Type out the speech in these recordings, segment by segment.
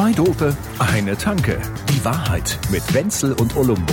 Zwei Dope, eine Tanke. Die Wahrheit mit Wenzel und Olumbo.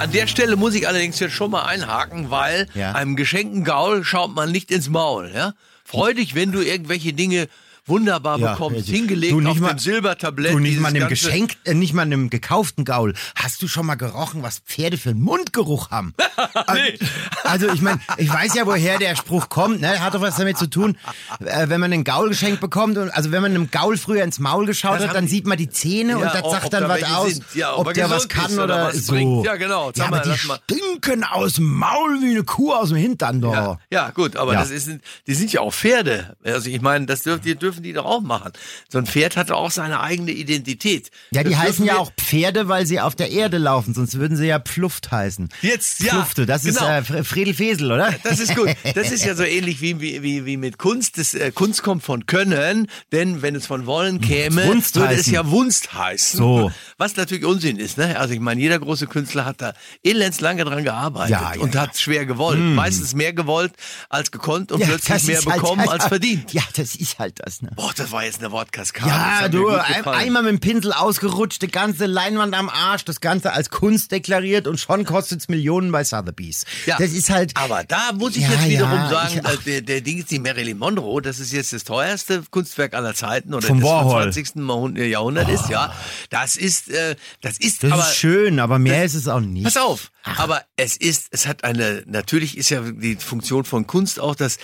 An der Stelle muss ich allerdings jetzt schon mal einhaken, weil Ja. einem geschenkten Gaul schaut man nicht ins Maul. Ja? Freu dich, wenn du irgendwelche Dinge wunderbar Ja, bekommst, ja, hingelegt du nicht auf mal- dem Silbertablett. Du nicht mal einem Geschenk, äh, nicht mal einem gekauften Gaul. Hast du schon mal gerochen, was Pferde für einen Mundgeruch haben? Nee. Also ich meine, ich weiß ja, woher der Spruch kommt. Ne? Hat doch was damit zu tun, äh, wenn man einen Gaul geschenkt bekommt. Und, also wenn man einem Gaul früher ins Maul geschaut Das hat, dann die- sieht man die Zähne und Ja, das ob- sagt dann da was aus. Ja, ob ob er der was kann oder oder, was so. bringt. Ja, genau. Ja, mal, aber die mal. stinken aus dem Maul wie eine Kuh aus dem Hintern. Doch. Ja, gut, aber das ist, die sind ja auch Pferde. Also ich meine, das dürfen die, dürfen die doch auch machen. So ein Pferd hat auch seine eigene Identität. Ja, die Das heißen dürfen ja auch Pferde, weil sie auf der Erde laufen, sonst würden sie ja Pfluft heißen. Jetzt, ja, Pflufte, das genau. ist äh, Fr- Friedel Fesel, oder? Das ist gut. Das ist ja so ähnlich wie, wie, wie, wie mit Kunst. Das, äh, Kunst kommt von Können, denn wenn es von Wollen käme, Wunst würde es heißen. ja Wunst heißen. So. Was natürlich Unsinn ist. Ne? Also ich meine, jeder große Künstler hat da elends lange dran gearbeitet Ja, ja, und hat schwer gewollt. Meistens mehr gewollt als gekonnt und Ja, plötzlich mehr halt- bekommen als verdient. Ja, das ist halt das, ne? Boah, das war jetzt eine Wortkaskade. Das Ja, du, ein, einmal mit dem Pinsel ausgerutscht, die ganze Leinwand am Arsch, das Ganze als Kunst deklariert und schon kostet's Millionen bei Sotheby's. Ja, Das ist halt. Aber da muss ich Ja, jetzt wiederum ja, sagen, ich- ach. äh, der, der Ding ist die Marilyn Monroe, das ist jetzt das teuerste Kunstwerk aller Zeiten oder Vom des Warhol. 20. Mahun- Jahrhundert ist, ja. Das ist, äh, das ist, das aber, ist schön, aber mehr ist es auch nicht. pass auf, aber es ist, es hat eine, natürlich ist ja die Funktion von Kunst auch, dass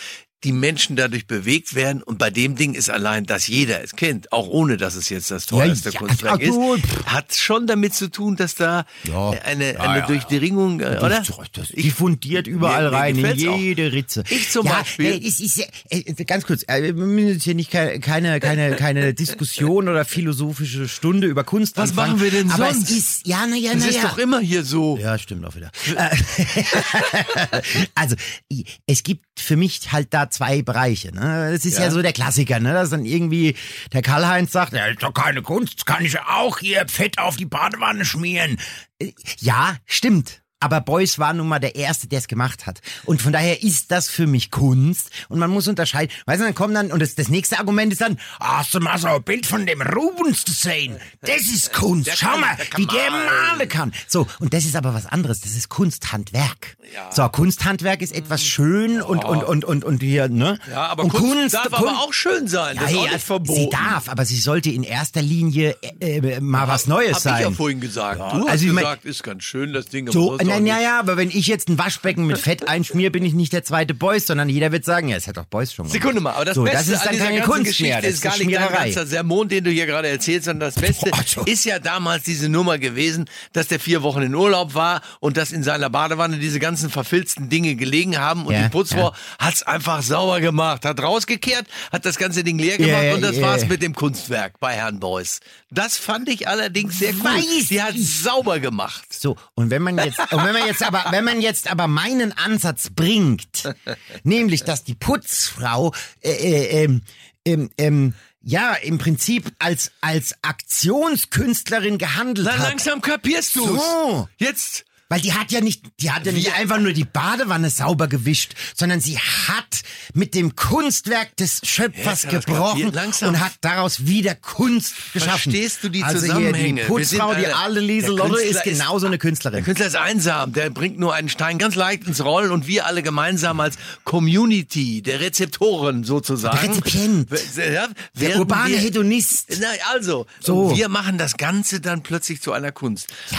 die Menschen dadurch bewegt werden und bei dem Ding ist allein, dass jeder es kennt, auch ohne dass es jetzt das teuerste ja, Kunstwerk ach, du, ist, hat schon damit zu tun, dass da Ja. eine, Ja, eine ja, Durchdringung, äh, oder? Das, das, die fundiert überall rein, in gefällt's auch. jede Ritze. Ich zum ja, Beispiel. Äh, es ist, ja- äh, ganz kurz, äh, wir müssen jetzt hier nicht keine, keine, keine, keine Diskussion oder philosophische Stunde über Kunst Was anfangen. machen wir denn aber sonst? es ist, ja, naja, Das naja. ist doch immer hier so. Ja, stimmt auch wieder. Äh, also, es gibt für mich halt da zwei Bereiche. Ne? Das ist ja. Ja. so der Klassiker, ne? dass dann irgendwie der Karl-Heinz sagt, ja, ist doch keine Kunst, kann ich ja auch hier Fett auf die Badewanne schmieren. Äh, Ja, stimmt. Aber Beuys war nun mal der Erste, der es gemacht hat. Und von daher ist das für mich Kunst. Und man muss unterscheiden. Weißt du, dann kommt dann, und das, das nächste Argument ist dann, hast du mal so ein Bild von dem Rubens gesehen? Das ist Kunst. Schau kann- mal, der wie der malen. kann. So, und das ist aber was anderes. Das ist Kunsthandwerk. So, Kunsthandwerk ist etwas schön und, und, und, und, und hier, ne? Ja, aber und Kunst, darf Kun- aber auch schön sein. Das ja, ist auch ja, nicht verboten. Sie darf, aber sie sollte in erster Linie äh, äh, mal was Neues Hab sein. ich ja vorhin gesagt. Ja, du hast also mein- gesagt, ist ganz schön, das Ding. So, na nicht. ja, aber wenn ich jetzt ein Waschbecken mit Fett einschmier, bin ich nicht der zweite Beuys, sondern jeder wird sagen, ja, es hat doch Beuys schon gemacht. Sekunde mal, aber das so, Beste das ist an dann dieser keine ganzen Kunst Geschichte mehr, das ist gar nicht dein ganzer Sermon, den du hier gerade erzählst, sondern das Beste Boah, ist ja damals diese Nummer gewesen, dass der vier Wochen in Urlaub war und dass in seiner Badewanne diese ganzen verfilzten Dinge gelegen haben und Ja, die Putzfrau hat's einfach sauber gemacht, hat rausgekehrt, hat das ganze Ding leer gemacht Ja, und das ja, war's ja. mit dem Kunstwerk bei Herrn Beuys. Das fand ich allerdings sehr cool. Weiß Die hat sauber gemacht. So, und wenn man jetzt, und wenn man jetzt aber, wenn man jetzt aber meinen Ansatz bringt, nämlich, dass die Putzfrau, äh, äh, ähm, ähm, ähm, ja, im Prinzip als, als Aktionskünstlerin gehandelt Na, hat. langsam kapierst du's. So. Jetzt Weil die hat ja nicht, die hat ja nicht einfach nur die Badewanne sauber gewischt, sondern sie hat mit dem Kunstwerk des Schöpfers er's gebrochen und hat daraus wieder Kunst geschaffen. Verstehst du die also Zusammenhänge? Die Putzfrau, die alle- alte Der Lieselotte Künstler ist genauso eine Der Künstlerin. Künstler ist einsam, der bringt nur einen Stein ganz leicht ins Rollen und wir alle gemeinsam als Community der Rezeptoren sozusagen. Der Rezipient. Ja, Der urbane wir, Hedonist. Na, also, So. wir machen das Ganze dann plötzlich zu einer Kunst. Ja,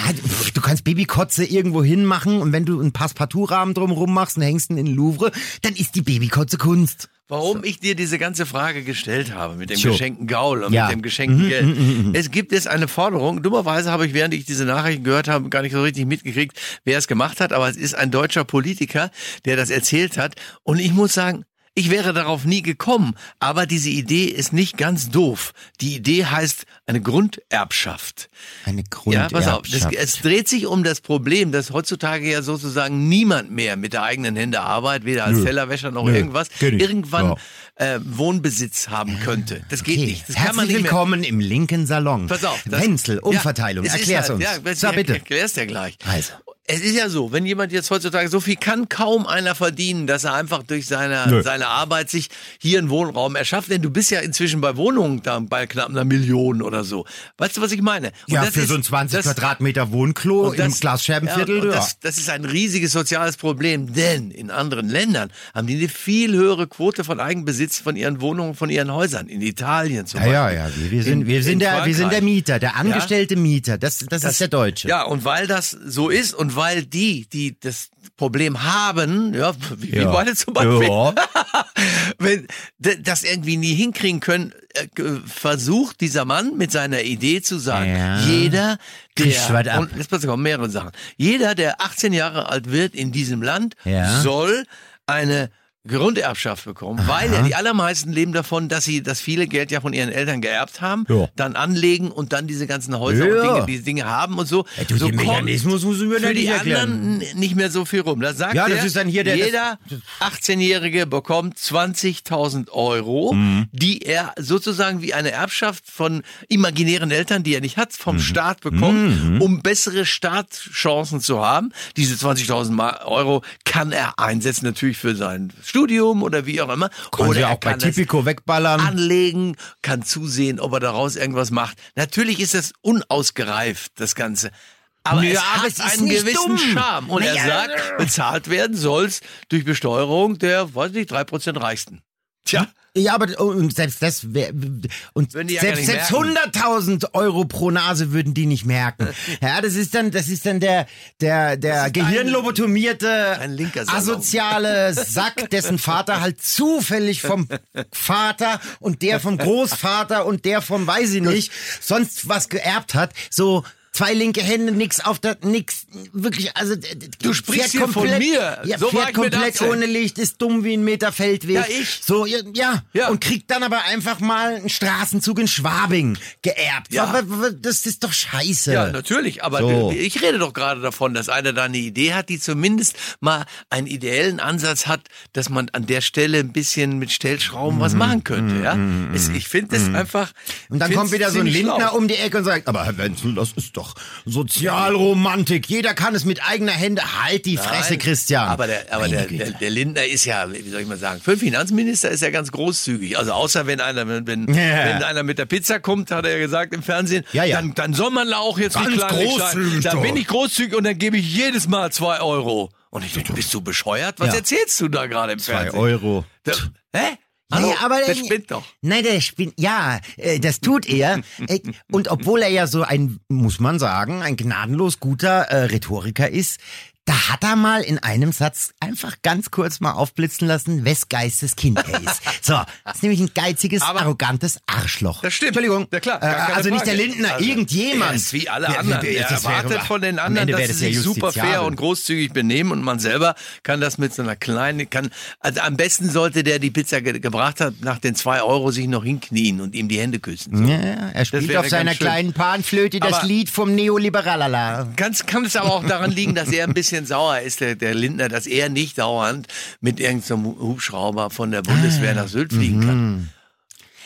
du kannst Babykotze irgendwo hinmachen und wenn du einen Passepartout-Rahmen drumherum machst und hängst ihn in den Louvre, dann ist die Babykotze Kunst. Warum ich dir diese ganze Frage gestellt habe mit dem So. geschenkten Gaul und Ja. mit dem geschenkten Geld. Es gibt jetzt eine Forderung. Dummerweise habe ich, während ich diese Nachrichten gehört habe, gar nicht so richtig mitgekriegt, wer es gemacht hat. Aber es ist ein deutscher Politiker, der das erzählt hat. Und ich muss sagen, ich wäre darauf nie gekommen. Aber diese Idee ist nicht ganz doof. Die Idee heißt eine Grunderbschaft. Eine Ja, pass auf. Das, Grunderbschaft. es dreht sich um das Problem, dass heutzutage ja sozusagen niemand mehr mit der eigenen Hände arbeitet, weder als Nö. Tellerwäscher noch Nö, irgendwas, irgendwann Ja. äh, Wohnbesitz haben könnte. Das geht Okay. nicht. Das kann Herzlich man nicht mehr. willkommen im linken Salon. Pass auf. das- Wenzel, Ja, Umverteilung. ist Erklär's halt- uns. Ja, so, bitte. erklär's dir gleich. Also. es ist ja so, wenn jemand jetzt heutzutage, so viel kann kaum einer verdienen, dass er einfach durch seine, Nö. seine Arbeit sich hier einen Wohnraum erschafft. Denn du bist ja inzwischen bei Wohnungen da bei knapp einer Million oder so. Weißt du, was ich meine? Und Ja, das für ist- so ein 20 das- Quadratmeter Wohnklo und im das- Glasscherbenviertel, ja, ja. das, das ist ein riesiges soziales Problem, denn in anderen Ländern haben die eine viel höhere Quote von Eigenbesitz von ihren Wohnungen, von ihren Häusern. In Italien zum Ja, ja, Beispiel. ja. Wir, sind, In- wir, sind in der, wir sind der. Mieter, der angestellte Mieter. Das, das, ist der Deutsche. Ja, und weil das so ist und weil die, die das Problem haben, ja, wie Ja. beide zum Beispiel, Ja. wenn das irgendwie nie hinkriegen können, äh, versucht dieser Mann mit seiner Idee zu sagen, Ja. jeder, der, und jetzt pass auf, mehrere Sachen, jeder, der 18 Jahre alt wird in diesem Land, soll eine Grunderbschaft bekommen, weil ja die allermeisten leben davon, dass sie das viele Geld ja von ihren Eltern geerbt haben, Ja. dann anlegen und dann diese ganzen Häuser Ja. und Dinge, diese Dinge haben und so. Ja, du, so den Mechanismus musst du mir für die anderen nicht mehr so viel rum. Da sagt Ja, das er, ist dann hier der- jeder 18-Jährige bekommt 20.000 Euro, Mhm. die er sozusagen wie eine Erbschaft von imaginären Eltern, die er nicht hat, Mhm. vom Staat bekommt, um bessere Startchancen zu haben. Diese 20.000 Ma- Euro kann er einsetzen natürlich für sein Studium oder wie auch immer. Kann oder sie er auch bei Tipico wegballern. anlegen, kann zusehen, ob er daraus irgendwas macht. Natürlich ist das unausgereift, das Ganze. Aber Ja, es aber hat es einen gewissen dumm. Charme. Und er Naja. sagt, bezahlt werden soll's durch Besteuerung der, weiß nicht, drei Prozent Reichsten. Tja, Ja, aber und selbst das wär, und die ja selbst, gar nicht selbst 100.000 Euro pro Nase würden die nicht merken. Ja, das ist dann das ist dann der der der gehirnlobotomierte ein asoziale Sack, dessen Vater halt zufällig vom Vater und der vom Großvater und der vom weiß ich nicht sonst was geerbt hat. So Zwei linke Hände, nix auf der, nix, wirklich, also, Du sprichst hier von mir. Ja, So fährt komplett 18. ohne Licht, ist dumm wie ein Meter Feldweg. Ja, ich. So, ja, ja, und kriegt dann aber einfach mal einen Straßenzug in Schwabing geerbt. Ja. Aber, das ist doch scheiße. Ja, natürlich, aber So. ich rede doch gerade davon, dass einer da eine Idee hat, die zumindest mal einen ideellen Ansatz hat, dass man an der Stelle ein bisschen mit Stellschrauben was machen könnte, ja? Es, ich finde das einfach. Und dann kommt wieder so ein Lindner schlau. um die Ecke und sagt, aber Herr Wenzel, das ist doch Sozialromantik. Jeder kann es mit eigener Hände. Halt die Fresse, Nein, Christian. Aber der, aber der, der, der Lindner ist ja, wie soll ich mal sagen, für einen Finanzminister ist er ganz großzügig. Also außer wenn einer, wenn, wenn, Ja. wenn einer mit der Pizza kommt, hat er ja gesagt im Fernsehen, Ja, ja. Dann, dann soll man auch jetzt Ganz nicht klein, großzügig. Da doch. bin ich großzügig und dann gebe ich jedes Mal zwei Euro. Und ich denke, bist du bescheuert? Was Ja. erzählst du da gerade im Zwei Fernsehen? Euro. Da, hä? Hallo? ja, aber der spinnt doch. Nein, der spinnt. Ja, äh, das tut er. Äh, Und obwohl er ja so ein, muss man sagen, ein gnadenlos guter äh, Rhetoriker ist, da hat er mal in einem Satz einfach ganz kurz mal aufblitzen lassen, wes Geistes Kind er ist. So, das ist nämlich ein geiziges, Aber- arrogantes Arschloch. Das stimmt. Entschuldigung. Ja, klar, Äh, also nicht der. Lindner, Also, irgendjemand. Er ist wie alle anderen. das Er wäre- erwartet von den anderen, dass sie das ja sich super fair und großzügig benehmen und man selber kann das mit so einer kleinen, kann, also am besten sollte der die Pizza ge gebracht hat, nach den zwei Euro sich noch hinknien und ihm die Hände küssen. So. Ja, er spielt auf seiner kleinen Panflöte das Lied vom Neoliberalala. Ganz kann es aber auch daran liegen, dass er ein bisschen sauer ist, der, der Lindner, dass er nicht dauernd mit irgendeinem Hubschrauber von der Bundeswehr nach Sylt fliegen kann.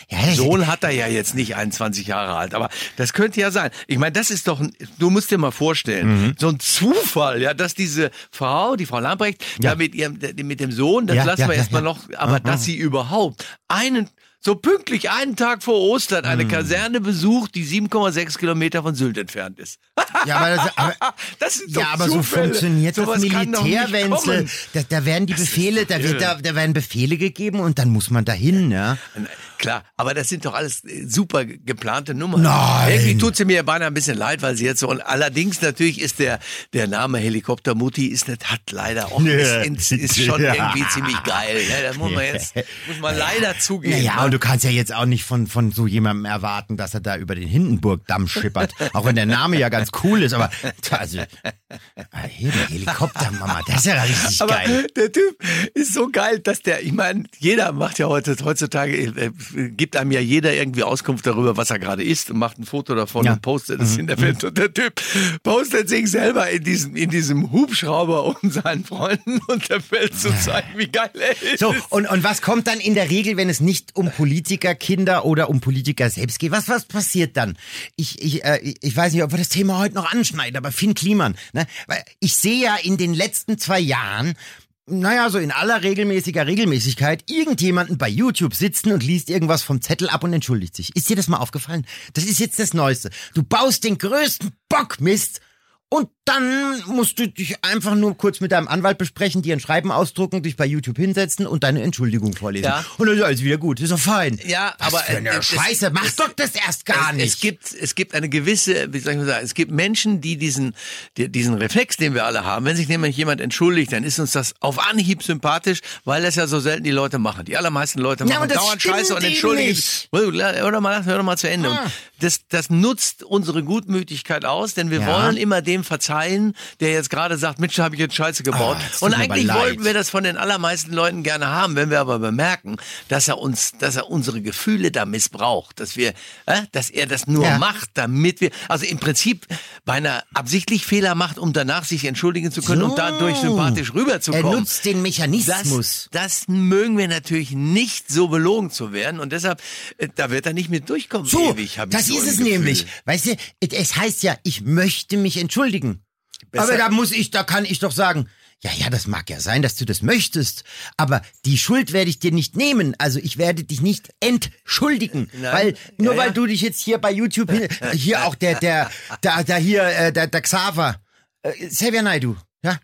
Ja, das- Sohn hat er ja jetzt nicht 21 Jahre alt, aber das könnte ja sein. Ich meine, das ist doch, du musst dir mal vorstellen, Mhm. so ein Zufall, ja, dass diese Frau, die Frau Lamprecht, Ja. da mit ihrem, mit dem Sohn, das Ja, lassen ja, wir ja, erstmal ja. noch, aber dass sie überhaupt einen, so pünktlich einen Tag vor Ostern eine Kaserne besucht, die 7,6 Kilometer von Sylt entfernt ist. Ja, aber, das, aber, Das sind doch ja, aber so funktioniert Sowas das Militär, Wenzel. Da, da werden die Befehle, da, wird, da, da werden Befehle gegeben und dann muss man dahin, ja. Klar, aber das sind doch alles äh, super ge- geplante Nummern. Nein. Irgendwie tut sie mir beinahe ein bisschen leid, weil sie jetzt so. Und allerdings natürlich ist der, der Name Helikoptermutti ist nicht, hat leider auch Ja. ist, ist, schon Ja. irgendwie ziemlich geil. Ja, das muss man jetzt muss man leider zugeben. Naja, und du kannst ja jetzt auch nicht von, von so jemandem erwarten, dass er da über den Hindenburgdamm schippert. auch wenn der Name ja ganz cool ist, aber also, ah, hier der Helikoptermama, das ist ja richtig aber geil. der Typ ist so geil, dass der, ich meine, jeder macht ja heute, heutzutage, äh, gibt einem ja jeder irgendwie Auskunft darüber, was er gerade isst und macht ein Foto davon Ja. Mhm. und postet es in der Welt. Und der Typ postet sich selber in diesem, in diesem Hubschrauber, um seinen Freunden und der Welt zu zeigen, wie geil er ist. So, und, und was kommt dann in der Regel, wenn es nicht um Politikerkinder oder um Politiker selbst geht, was, was passiert dann? Ich, ich, äh, ich weiß nicht, ob wir das Thema heute noch anschneiden, aber Finn Kliman, ne? Weil ich sehe ja in den letzten zwei Jahren, naja, so in aller regelmäßiger Regelmäßigkeit irgendjemanden bei YouTube sitzen und liest irgendwas vom Zettel ab und entschuldigt sich. Ist dir das mal aufgefallen? Das ist jetzt das Neueste. Du baust den größten Bockmist und dann musst du dich einfach nur kurz mit deinem Anwalt besprechen, dir ein Schreiben ausdrucken, dich bei YouTube hinsetzen und deine Entschuldigung vorlesen. Ja. Und dann ist alles wieder gut. Ist doch fein. Ja, Was aber für eine es- Scheiße. Mach es- doch das erst gar es, nicht. Es gibt, es gibt eine gewisse, wie soll ich mal sagen, es gibt Menschen, die diesen, die, diesen Reflex, den wir alle haben, wenn sich nämlich jemand entschuldigt, dann ist uns das auf Anhieb sympathisch, weil das ja so selten die Leute machen. Die allermeisten Leute Ja, machen das dauernd Scheiße und entschuldigen. Hör doch mal, hör doch mal zu Ende. Ah. Und das, das nutzt unsere Gutmütigkeit aus, denn wir Ja. wollen immer dem verzeihen, der jetzt gerade sagt, Mensch, habe ich jetzt Scheiße gebaut. Ah, das und eigentlich wollten wir das von den allermeisten Leuten gerne haben, wenn wir aber bemerken, dass er uns, dass er unsere Gefühle da missbraucht, dass wir, äh, dass er das nur Ja. macht, damit wir, also im Prinzip beinahe absichtlich Fehler macht, um danach sich entschuldigen zu können So. und dadurch sympathisch er rüberzukommen. nutzt den Das, Mechanismus. das mögen wir natürlich nicht so belogen zu werden und deshalb, äh, da wird er nicht mit durchkommen. So, ewig, das so ist es Gefühl. nämlich. Weißt du, es heißt ja, ich möchte mich entschuldigen. Besser- Aber da muss ich, da kann ich doch sagen, ja, ja, das mag ja sein, dass du das möchtest, aber die Schuld werde ich dir nicht nehmen. Also ich werde dich nicht entschuldigen, Nein. weil nur Ja, weil ja. du dich jetzt hier bei YouTube hin, hier auch der der da da hier äh, der, der Xaver äh, Xavier Naidu, ja,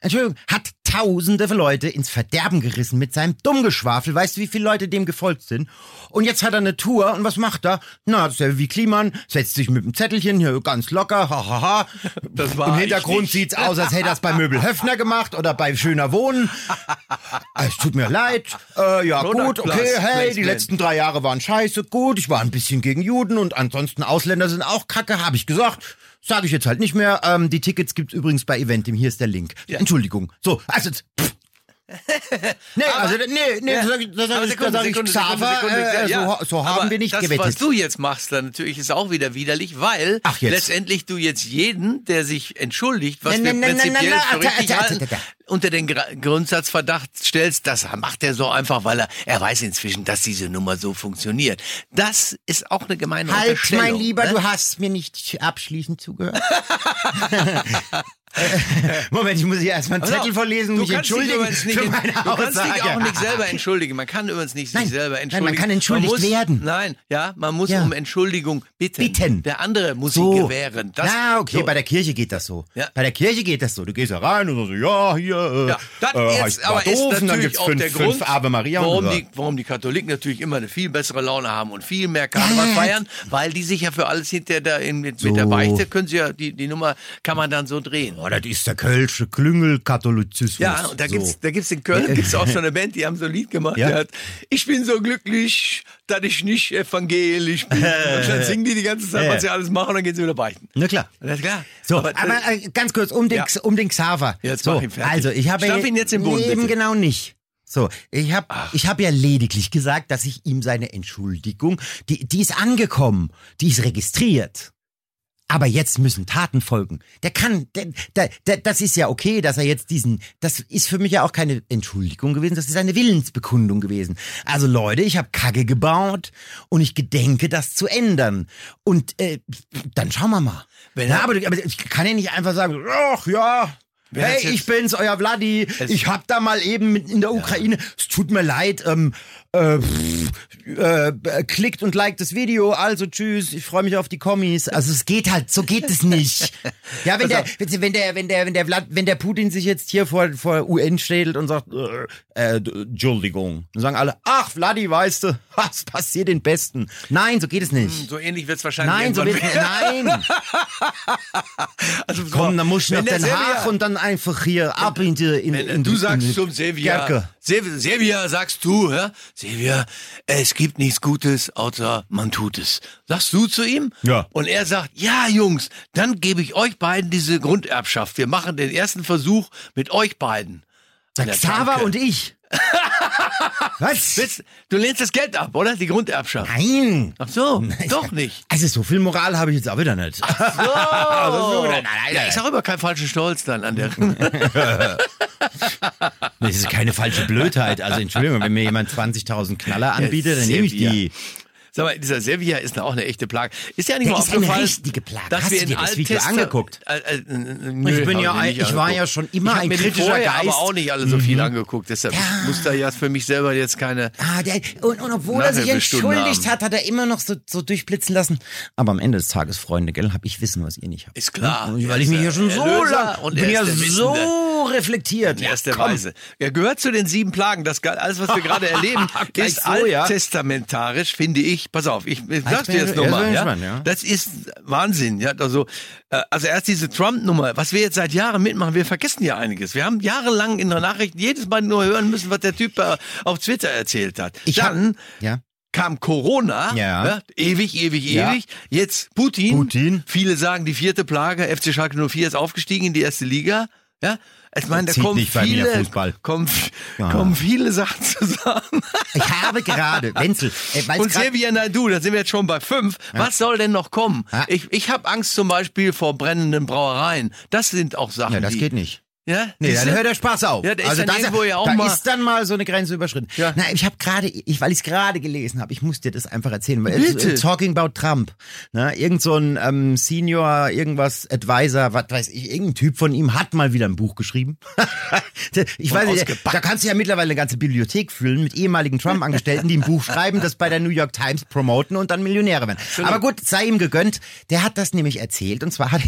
Entschuldigung, hat tausende Leute ins Verderben gerissen mit seinem Dummgeschwafel. Weißt du, wie viele Leute dem gefolgt sind? Und jetzt hat er eine Tour und was macht er? Na, das ist ja wie Kliman, setzt sich mit dem Zettelchen hier ganz locker, hahaha. Ha, ha. Das war Im Hintergrund nicht. sieht's aus, als hätte er es bei Möbel Höfner gemacht oder bei Schöner Wohnen. Es tut mir leid. Äh, ja, Product gut, okay, hey, die letzten drei Jahre waren scheiße, gut, ich war ein bisschen gegen Juden und ansonsten Ausländer sind auch kacke, habe ich gesagt. Sage ich jetzt halt nicht mehr. Ähm, die Tickets gibt's übrigens bei Eventim. Hier ist der Link. Entschuldigung. So, also. Pff. Nee, also, nee, nee, Ja. das sag ich, das sag Aber ich, sag ich Xaver, äh, ja. so, so haben Aber wir nicht das, gewettet. was du jetzt machst, dann natürlich ist auch wieder widerlich, weil letztendlich du jetzt jeden, der sich entschuldigt, was Nein, wir nein, prinzipiell richtig halten, unter den Gra- Grundsatzverdacht stellst, das macht er so einfach, weil er, er weiß inzwischen, dass diese Nummer so funktioniert. Das ist auch eine gemeine Halt, Unterstellung. mein Lieber, ne? du hast mir nicht abschließend zugehört. Moment, ich muss hier erstmal einen Zettel vorlesen und du mich entschuldigen nicht, für in- meine Du kannst dich auch nicht selber entschuldigen. Man kann übrigens nicht Nein, sich selber nein, entschuldigen. man kann entschuldigt muss, werden. Nein, ja, man muss Ja. um Entschuldigung bitten. Bitten. Der andere muss So. sie gewähren. Das, ja, okay, so. bei der Kirche geht das so. Ja. Bei der Kirche geht das so. Du gehst da rein und sagst, ja, hier, äh, Ja, das äh, jetzt aber ist doof, dann natürlich auch fünf, der Grund, fünf Ave Maria und warum die, warum die Katholiken natürlich immer eine viel bessere Laune haben und viel mehr Karneval feiern, weil die sich ja für alles hinter der, in, mit, So. mit der Beichte können sie ja, die, die Nummer kann man dann so drehen. Oh, das ist der kölsche Klüngelkatholizismus. Ja, und da so. gibt's, da gibt's in Köln gibt's auch so eine Band, die haben so ein Lied gemacht, Ja. hat, ich bin so glücklich, dass ich nicht evangelisch bin. und dann singen die die ganze Zeit, Ja. was sie alles machen, und dann gehen sie wieder beichten. Na klar. Alles klar. So, Aber, aber, äh, äh, ganz kurz um den, Ja. Um den Xaver. Jetzt so, mach ihn fertig. Also, ich habe Stampf ihn jetzt im Boden, eben bitte. genau nicht. So, ich habe ich hab ja lediglich gesagt, dass ich ihm seine Entschuldigung, die, die ist angekommen, die ist registriert. Aber jetzt müssen Taten folgen. Der kann, der, der, der, das ist ja okay, dass er jetzt diesen, das ist für mich ja auch keine Entschuldigung gewesen, das ist eine Willensbekundung gewesen. Also Leute, ich habe Kacke gebaut und ich gedenke, das zu ändern. Und äh, dann schauen wir mal. Wenn ja, er- aber, aber ich kann ja nicht einfach sagen, ach ja, Wer hey, ich bin's, euer Vladi. Ich hab da mal eben in der Ukraine. Es tut mir leid. Ähm, äh, pff, äh, klickt und liked das Video. Also tschüss. Ich freue mich auf die Kommis. Also es geht halt, so geht es nicht. Ja, wenn der, wenn der, wenn der, wenn der, Vlad, wenn der Putin sich jetzt hier vor vor UN stellt und sagt, äh, äh, Entschuldigung, dann sagen alle, ach Vladi, weißt du, was passiert den Besten? Nein, so geht es nicht. so ähnlich wird's wahrscheinlich Nein, so wird nein. Also, so, Komm, dann musst du nach Den Haag und dann einfach hier ab in die, in, Wenn, in du die- sagst in zum Sevilla, Gerke. Sevilla sagst du, ja? Sevilla, es gibt nichts Gutes, außer man tut es. Sagst du zu ihm? Ja. Und er sagt, ja Jungs, dann gebe ich euch beiden diese Grunderbschaft. Wir machen den ersten Versuch mit euch beiden. Xaver und ich. Was? Willst- Du lehnst das Geld ab, oder? Die Grunderbschaft. Nein. Ach so, doch nicht. Also so viel Moral habe ich jetzt auch wieder nicht. So. nein, nein, ja, nein. ich sag immer kein falscher Stolz dann an der. Das ist keine falsche Blödheit. Also Entschuldigung, wenn mir jemand 20.000 Knaller anbietet, dann nehme ich die. Sag mal, dieser Servia ist auch eine echte Plage. Ist ja nicht mal aufgefallen, dass Hast wir in dir das Video angeguckt? Äh, äh, nö, Ich bin ja ein- nicht ich war angeguckt. ja schon immer ich hab ein mir die kritischer vorher Geist. Mhm. aber auch nicht alle so viel angeguckt. Deshalb muss da ja für mich selber jetzt keine. Ah, der, und, und obwohl er sich Nachhilfestunden entschuldigt hat, hat er immer noch so, so durchblitzen lassen. Aber am Ende des Tages, Freunde, gell, hab ich Wissen, was ihr nicht habt. Ist klar. Ja, Weil ich mich ja schon so Erlöser lang und bin er ja ist der so reflektiert. In erster komm. Weise. Er gehört zu den sieben Plagen. Das alles, was wir gerade erleben, ist so, ja. alttestamentarisch, finde ich. Pass auf, ich, ich sag's dir jetzt ja, nochmal. Ja? ja. Das ist Wahnsinn. Ja? Also, äh, also erst diese Trump-Nummer, was wir jetzt seit Jahren mitmachen, wir vergessen ja einiges. Wir haben jahrelang in der Nachricht jedes Mal nur hören müssen, was der Typ äh, auf Twitter erzählt hat. Ich hab- Dann Ja. kam Corona, Ja. ewig, ewig, Ja. ewig. Jetzt Putin. Putin. Viele sagen, die vierte Plage, FC Schalke 04 ist aufgestiegen in die erste Liga. Ja, ich meine, da kommen viele, Fußball. kommen, Ja. kommen viele Sachen zusammen. Ich habe gerade, Wenzel, äh, Und Xavier Naidu, da sind wir jetzt schon bei fünf. Was soll denn noch kommen? Ja. Ich, ich habe Angst zum Beispiel vor brennenden Brauereien. Das sind auch Sachen, ja, das die, geht nicht. Ja, Nee, Siehst dann hört der Spaß auf. Ja, der ist also dann das, irgendwo ja auch da mal- ist dann mal so eine Grenze überschritten. Ja. Na, ich habe gerade, ich, weil ich es gerade gelesen habe, ich muss dir das einfach erzählen. Weil Bitte. äh, Talking about Trump. Ne, irgend so ein ähm, Senior, irgendwas Advisor, was weiß ich, irgendein Typ von ihm hat mal wieder ein Buch geschrieben. ich weiß nicht, da kannst du ja mittlerweile eine ganze Bibliothek füllen mit ehemaligen Trump-Angestellten, die ein Buch schreiben, das bei der New York Times promoten und dann Millionäre werden. Aber gut, sei ihm gegönnt. Der hat das nämlich erzählt und zwar hat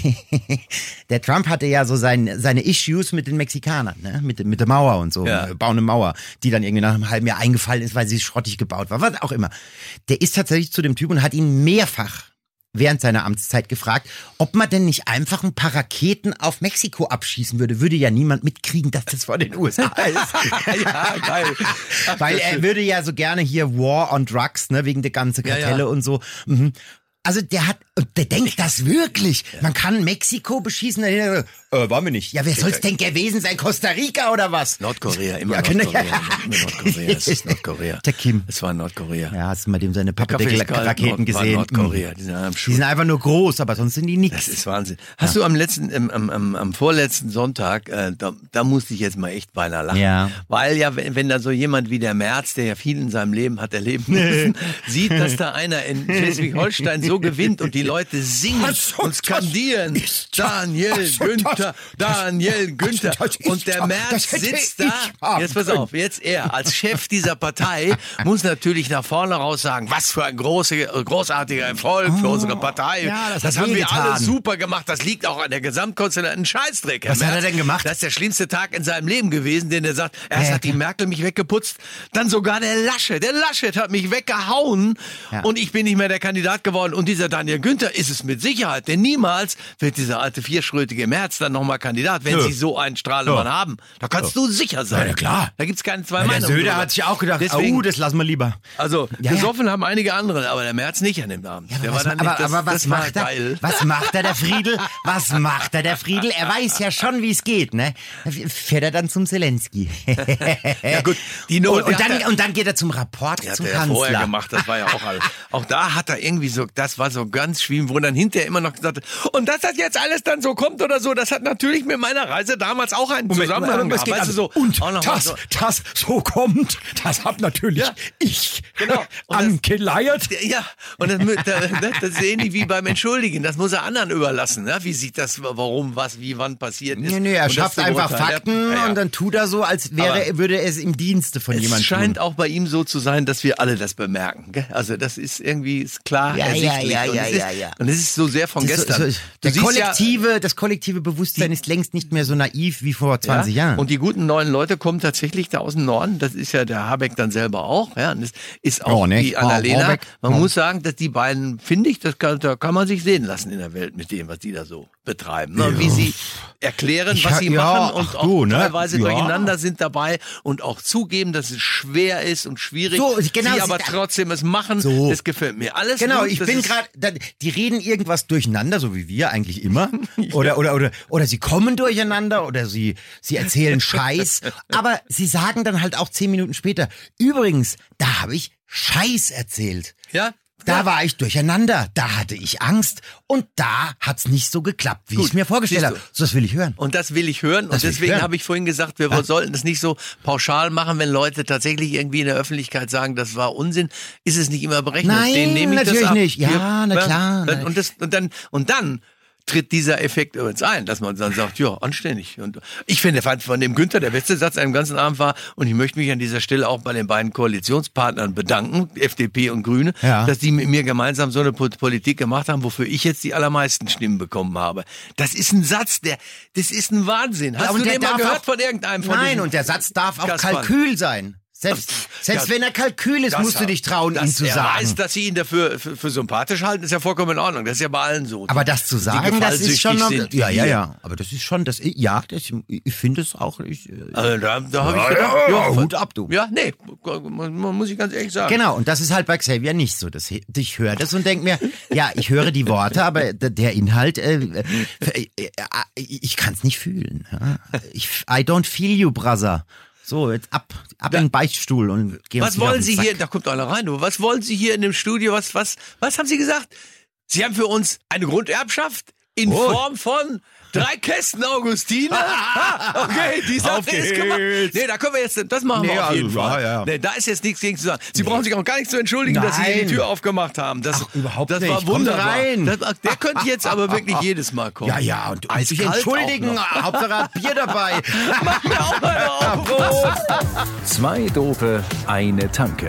der Trump hatte ja so sein, seine Issues mit den Mexikanern, ne? mit, mit der Mauer und so, Ja. äh, bauen eine Mauer, die dann irgendwie nach einem halben Jahr eingefallen ist, weil sie schrottig gebaut war, was auch immer. Der ist tatsächlich zu dem Typ und hat ihn mehrfach während seiner Amtszeit gefragt, ob man denn nicht einfach ein paar Raketen auf Mexiko abschießen würde. Würde ja niemand mitkriegen, dass das von den USA ist. ja, geil. Ach, Weil er würde ja so gerne hier War on Drugs, ne, wegen der ganzen Ja, Kartelle ja. und so. Mhm. Also der hat, der denkt das wirklich. Man kann Mexiko beschießen. Äh, wollen wir nicht. Ja, wer soll's denn gewesen sein? Costa Rica oder was? Nordkorea, immer Ja, genau. Nordkorea. Immer Nordkorea, es ist Nordkorea. Der Kim. Es war Nordkorea. Ja, hast du mal dem seine Pappdeckel-Raketen gesehen? Nordkorea, die sind am Die sind einfach nur groß, aber sonst sind die Das nix. ist Wahnsinn. Hast du am letzten, am, am, am, am vorletzten Sonntag, äh, da, da musste ich jetzt mal echt beinahe lachen. Ja. Weil ja, wenn, wenn da so jemand wie der Merz, der ja viel in seinem Leben hat erleben müssen, sieht, dass da einer in Schleswig-Holstein so gewinnt und die Leute singen Also, und skandieren. Daniel also, Günther, Daniel Günther. Und der Merz sitzt da. Jetzt pass auf, jetzt er als Chef dieser Partei muss natürlich nach vorne raus sagen, was für ein große, großartiger Erfolg für unsere Partei. Oh, ja, das das haben wir wehgetan. alle super gemacht. Das liegt auch an der Gesamtkonstellation. Scheißdreck. Herr Was hat er Merz. denn gemacht? Das ist der schlimmste Tag in seinem Leben gewesen, den er sagt, erst Ja, hat die. Merkel mich weggeputzt, dann sogar der Laschet. Der Laschet hat mich weggehauen Ja. und ich bin nicht mehr der Kandidat geworden. Und dieser Daniel Günther ist es mit Sicherheit, denn niemals wird dieser alte vierschrötige Merz dann nochmal Kandidat, wenn Ja. sie so einen Strahlemann Ja. haben. Da kannst du sicher sein. Ja, klar. Da gibt's keine zwei Ja, der Meinungen. Söder hat sich auch gedacht, Deswegen, oh, das lassen wir lieber. also, Ja, gesoffen haben einige andere, aber der Merz nicht an dem Abend. Aber, was, dann aber, das, aber was macht er? Was macht er, der Friedel? Was macht er, der Friedel? Er weiß ja schon, wie es geht, ne? Fährt er dann zum Zelensky. Ja, gut, die Not- und, und, hat dann, und dann geht er zum Rapport Die hat zum er ja Kanzler. vorher gemacht, das war ja auch alles. Auch da hat er irgendwie so, das war so ganz schwierig, wo dann hinterher immer noch gesagt hat, und dass das jetzt alles dann so kommt oder so, das hat natürlich mit meiner Reise damals auch einen Zusammenhang es gehabt. Weißt du, also, so, und mal das, so, das so kommt, das hab natürlich Ja, ich genau. Angeleiert. Ja, und das, das, das sehen die wie beim Entschuldigen. Das muss er anderen überlassen. Ne? Wie sieht das, warum, was, wie, wann passiert ist. Nee, nee, er schafft einfach. Fakten Ja, ja. und dann tut er so, als wäre, Aber würde er es im Dienste von Es jemandem scheint tun. auch bei ihm so zu sein, dass wir alle das bemerken. Gell? Also das ist irgendwie ist klar Ja, ja, und ja, es ist, ja, ja. Und es ist so sehr von Das gestern. so- so- Du der siehst ja- kollektive, das kollektive Bewusstsein ist längst nicht mehr so naiv wie vor 20 ja? Jahren. Und die guten neuen Leute kommen tatsächlich da aus dem Norden. Das ist ja der Habeck dann selber auch. Ja? Und das ist auch Oh, nicht? die Annalena. Oh, Habeck. Man Oh. muss sagen, dass die beiden, finde ich, das kann, da kann man sich sehen lassen in der Welt mit dem, was die da so betreiben. Ne? Und wie sie erklären, Ich was sie ja, machen und ach auch du, ne? teilweise Ja. durcheinander sind dabei und auch zugeben, dass es schwer ist und schwierig. So, genau, sie aber trotzdem es machen. So. Das gefällt mir alles. Genau, ich bin gerade, die reden irgendwas durcheinander, so wie wir eigentlich immer. Oder, oder, oder, oder sie kommen durcheinander oder sie, sie erzählen Scheiß. Aber sie sagen dann halt auch zehn Minuten später, übrigens, da habe ich Scheiß erzählt. Ja, Da Ja. war ich durcheinander, da hatte ich Angst und da hat's nicht so geklappt, wie ich Gut, es mir vorgestellt habe. So, das will ich hören. Und das will ich hören. Das und ich deswegen habe ich vorhin gesagt, wir sollten das nicht so pauschal machen, wenn Leute tatsächlich irgendwie in der Öffentlichkeit sagen, das war Unsinn. Ist es nicht immer berechnet? Nein, nehme ich natürlich nicht. Ja, na klar. Dann- Und, das, und, dann, und dann tritt dieser Effekt übrigens ein, dass man dann sagt, ja, anständig. Und ich finde, von dem Günther, der beste Satz dem ganzen Abend war, und ich möchte mich an dieser Stelle auch bei den beiden Koalitionspartnern bedanken, FDP und Grüne, Ja. dass die mit mir gemeinsam so eine Po- Politik gemacht haben, wofür ich jetzt die allermeisten Stimmen bekommen habe. Das ist ein Satz, der, das ist ein Wahnsinn. Hast Ja, du den mal gehört auch- von irgendeinem von Nein, und der Satz darf auch Gaspern? Kalkül sein. Selbst, selbst ja, wenn er Kalkül ist, musst du dich trauen, ihn zu er sagen. weiß, dass sie ihn dafür für, für sympathisch halten, ist ja vollkommen in Ordnung. Das ist ja bei allen so. aber das zu sagen, das ist schon noch, sind, ja, ja, ja. Aber das ist schon, das, ja, das, ich finde es auch. Ich, äh, Also da, da habe ich Ja, gedacht, ja, ja, Hut ab, du. Ja, nee, muss ich ganz ehrlich sagen. Genau, und das ist halt bei Xavier nicht so. Das, ich höre das und denke mir, ja, ich höre die Worte, aber der Inhalt, äh, äh, äh, ich kann es nicht fühlen. Ich, I don't feel you, brother. So, jetzt ab, ab in den Beichtstuhl und geh uns Was wollen Sie hier, da kommt einer rein, du, was wollen Sie hier in dem Studio, was, was, was haben Sie gesagt? Sie haben für uns eine Grunderbschaft in Oh. Form von drei Kästen Augustine. Ah, okay, die Sache Auf ist gemacht. Nee, da können wir jetzt, das machen Nee, wir auf jeden also, Fall. ja, ja. Nee, da ist jetzt nichts gegen zu sagen. Sie brauchen sich auch gar nicht zu entschuldigen, dass Sie hier Nein. die Tür aufgemacht haben. Das, Ach, überhaupt das nicht. war wunderbar. rein. Das, der könnte jetzt aber wirklich jedes Mal kommen. Ja, ja, und, und sich entschuldigen. Hauptsache er hat Bier dabei. Mach mir auch mal auf. Zwei Dope, eine Tanke.